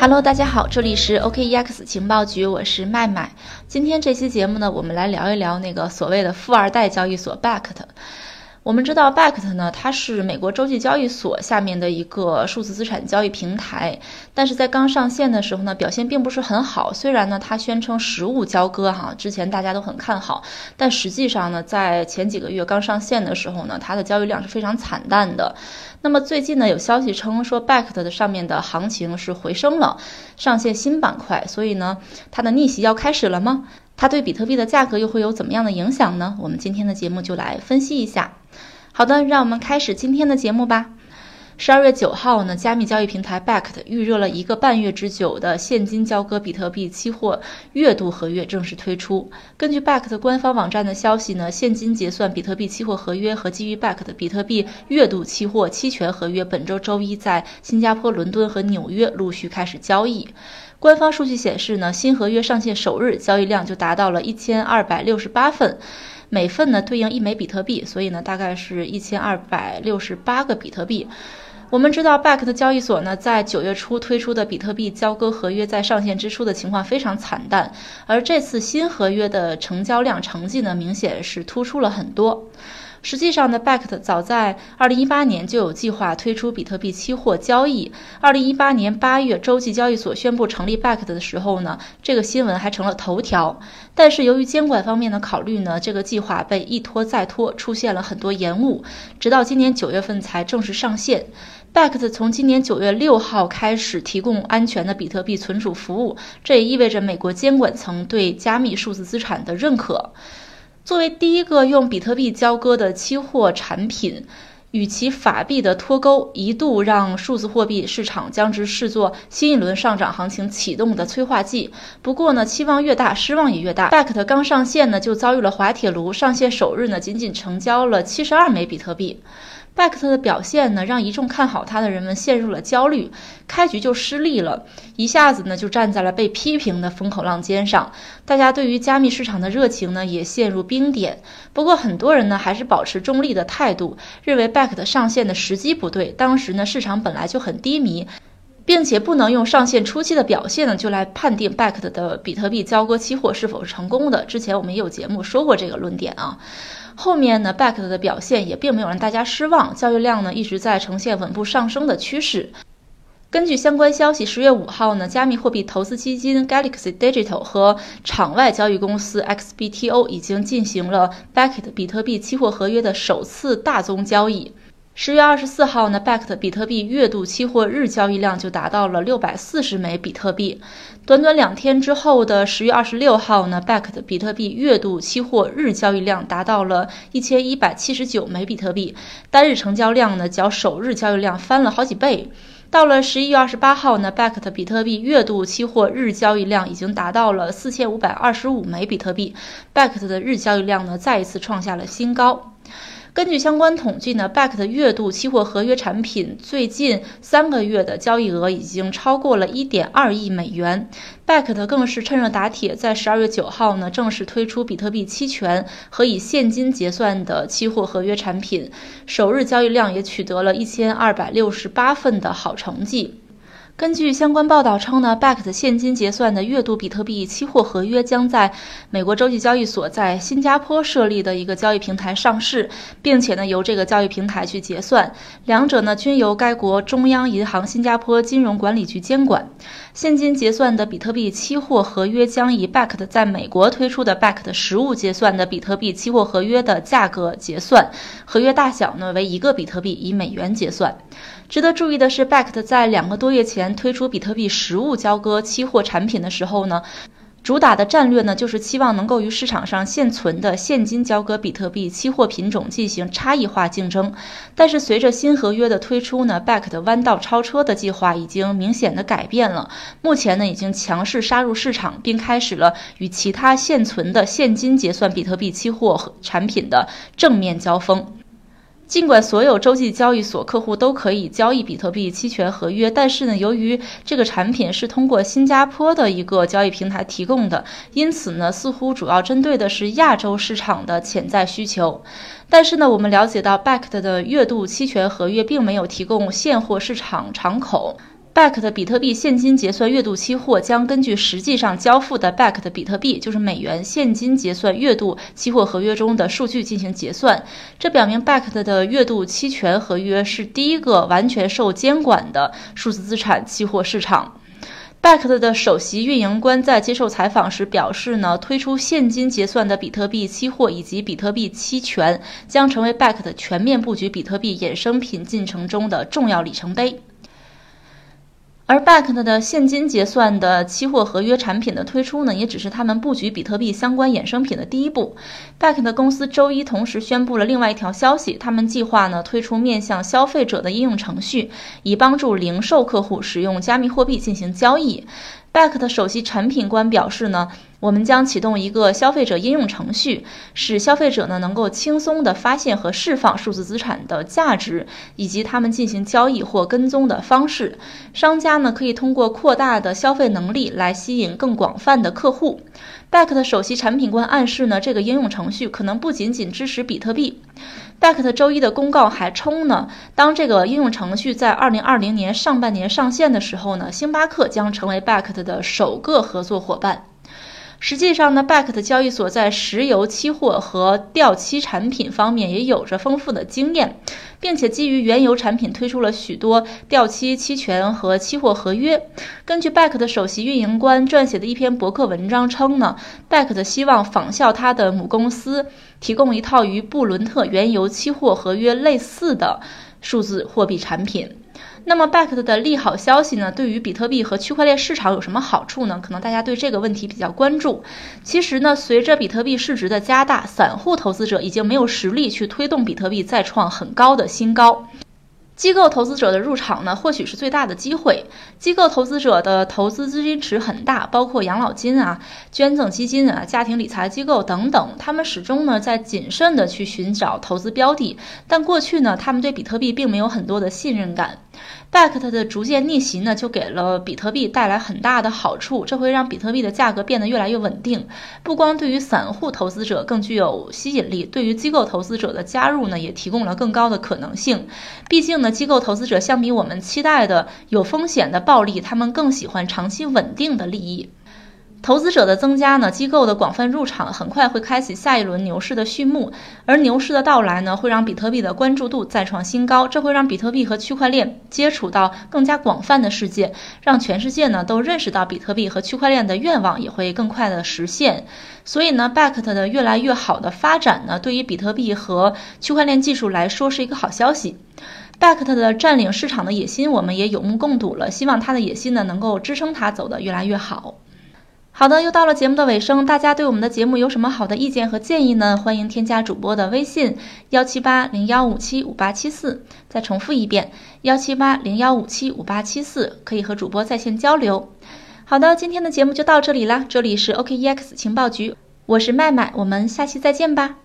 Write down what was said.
Hello，大家好，这里是 OKEX 情报局，我是麦麦。今天这期节目呢，我们来聊一聊那个所谓的富二代交易所 Bakkt。我们知道 Bakkt 呢，它是美国洲际交易所下面的一个数字资产交易平台，但是在刚上线的时候呢，表现并不是很好。虽然呢，它宣称实物交割哈，之前大家都很看好，但实际上呢，在前几个月刚上线的时候呢，它的交易量是非常惨淡的。那么最近呢，有消息称说 Bakkt 的上面的行情是回升了，上线新板块，所以呢，它的逆袭要开始了吗？它对比特币的价格又会有怎么样的影响呢？我们今天的节目就来分析一下。好的，让我们开始今天的节目吧。十二月九号呢，加密交易平台 Bakkt 预热了一个半月之久的现金交割比特币期货月度合约正式推出。根据 Bakkt 官方网站的消息呢，现金结算比特币期货合约和基于 Bakkt 比特币月度期货期权合约本周周一在新加坡、伦敦和纽约陆续开始交易。官方数据显示呢，新合约上线首日交易量就达到了一千二百六十八份。每份呢对应一枚比特币，所以呢大概是一千二百六十八个比特币。我们知道，Bakkt 交易所呢在九月初推出的比特币交割合约在上线之初的情况非常惨淡，而这次新合约的成交量成绩呢明显是突出了很多。实际上呢，Bakkt 早在2018年就有计划推出比特币期货交易。2018年8月，洲际交易所宣布成立 Bakkt 的时候呢，这个新闻还成了头条。但是由于监管方面的考虑呢，这个计划被一拖再拖，出现了很多延误，直到今年九月份才正式上线。Bakkt 从今年九月六号开始提供安全的比特币存储服务，这也意味着美国监管层对加密数字资产的认可。作为第一个用比特币交割的期货产品，与其法币的脱钩，一度让数字货币市场将之视作新一轮上涨行情启动的催化剂。不过呢，期望越大，失望也越大。Bakkt 刚上线呢，就遭遇了滑铁卢，上线首日呢，仅仅成交了七十二枚比特币。Bakkt 的表现呢，让一众看好他的人们陷入了焦虑，开局就失利了，一下子呢就站在了被批评的风口浪尖上。大家对于加密市场的热情呢也陷入冰点。不过很多人呢还是保持中立的态度，认为 Bakkt 上线的时机不对，当时呢市场本来就很低迷，并且不能用上线初期的表现呢就来判定 Bakkt 的比特币交割期货是否是成功的。之前我们也有节目说过这个论点啊。后面呢，Bakkt 的表现也并没有让大家失望，交易量呢一直在呈现稳步上升的趋势。根据相关消息，十月五号呢，加密货币投资基金 Galaxy Digital 和场外交易公司 XBTO 已经进行了 Bakkt 比特币期货合约的首次大宗交易。十月二十四号呢，Bakkt 比特币月度期货日交易量就达到了六百四十枚比特币。短短两天之后的十月二十六号呢，Bakkt 比特币月度期货日交易量达到了一千一百七十九枚比特币，单日成交量呢较首日交易量翻了好几倍。到了十一月二十八号呢，Bakkt 比特币月度期货日交易量已经达到了四千五百二十五枚比特币，Bakkt 的日交易量呢再一次创下了新高。根据相关统计呢，Bakkt 月度期货合约产品最近三个月的交易额已经超过了一点二亿美元。Bakkt 更是趁热打铁，在十二月九号呢正式推出比特币期权和以现金结算的期货合约产品，首日交易量也取得了一千二百六十八份的好成绩。根据相关报道称呢，Bakkt 现金结算的月度比特币期货合约将在美国洲际交易所在新加坡设立的一个交易平台上市，并且呢由这个交易平台去结算，两者呢均由该国中央银行新加坡金融管理局监管。现金结算的比特币期货合约将以 Bakkt 在美国推出的 Bakkt 实物结算的比特币期货合约的价格结算，合约大小呢为一个比特币，以美元结算。值得注意的是，Bakkt 在两个多月前推出比特币实物交割期货产品的时候呢，主打的战略呢就是期望能够与市场上现存的现金交割比特币期货品种进行差异化竞争。但是随着新合约的推出呢，Bakkt 弯道超车的计划已经明显的改变了。目前呢，已经强势杀入市场，并开始了与其他现存的现金结算比特币期货产品的正面交锋。尽管所有洲际交易所客户都可以交易比特币期权合约，但是呢，由于这个产品是通过新加坡的一个交易平台提供的，因此呢，似乎主要针对的是亚洲市场的潜在需求。但是呢，我们了解到，Bakkt 的月度期权合约并没有提供现货市场敞口。BACK 的比特币现金结算月度期货将根据实际上交付的 BACK 的比特币，就是美元现金结算月度期货合约中的数据进行结算。这表明 BACK 的月度期权合约是第一个完全受监管的数字资产期货市场。BACK 的首席运营官在接受采访时表示呢，推出现金结算的比特币期货以及比特币期权将成为 BACK 的全面布局比特币衍生品进程中的重要里程碑。而 BACK 的现金结算的期货合约产品的推出呢，也只是他们布局比特币相关衍生品的第一步。BACK 的公司周一同时宣布了另外一条消息，他们计划呢推出面向消费者的应用程序，以帮助零售客户使用加密货币进行交易。BACK 的首席产品官表示呢，我们将启动一个消费者应用程序，使消费者呢能够轻松地发现和释放数字资产的价值，以及他们进行交易或跟踪的方式。商家呢可以通过扩大的消费能力来吸引更广泛的客户。BACK 的首席产品官暗示呢，这个应用程序可能不仅仅支持比特币。BACK 的周一的公告还称呢，当这个应用程序在二零二零年上半年上线的时候呢，星巴克将成为 BACK 的首个合作伙伴。实际上呢，BACK 的交易所在石油期货和掉期产品方面也有着丰富的经验，并且基于原油产品推出了许多掉期期权和期货合约。根据 BACK 的首席运营官撰写的一篇博客文章称呢，BACK 的希望仿效他的母公司，提供一套与布伦特原油期货合约类似的数字货币产品。那么，BACK 的利好消息呢？对于比特币和区块链市场有什么好处呢？可能大家对这个问题比较关注。其实呢，随着比特币市值的加大，散户投资者已经没有实力去推动比特币再创很高的新高。机构投资者的入场呢，或许是最大的机会。机构投资者的投资资金池很大，包括养老金啊、捐赠基金啊、家庭理财机构等等。他们始终呢在谨慎的去寻找投资标的，但过去呢，他们对比特币并没有很多的信任感。Bact 的逐渐逆袭呢，就给了比特币带来很大的好处，这会让比特币的价格变得越来越稳定。不光对于散户投资者更具有吸引力，对于机构投资者的加入呢，也提供了更高的可能性。毕竟呢，机构投资者相比我们期待的有风险的暴利，他们更喜欢长期稳定的利益。投资者的增加呢，机构的广泛入场，很快会开启下一轮牛市的序幕。而牛市的到来呢，会让比特币的关注度再创新高，这会让比特币和区块链接触到更加广泛的世界，让全世界呢都认识到比特币和区块链的愿望也会更快的实现。所以呢，BACK 的越来越好的发展呢，对于比特币和区块链技术来说是一个好消息。BACK 的占领市场的野心，我们也有目共睹了。希望他的野心呢，能够支撑他走得越来越好。好的，又到了节目的尾声，大家对我们的节目有什么好的意见和建议呢？欢迎添加主播的微信幺七八零幺五七五八七四，再重复一遍幺七八零幺五七五八七四，可以和主播在线交流。好的，今天的节目就到这里啦，这里是 OKEX 情报局，我是麦麦，我们下期再见吧。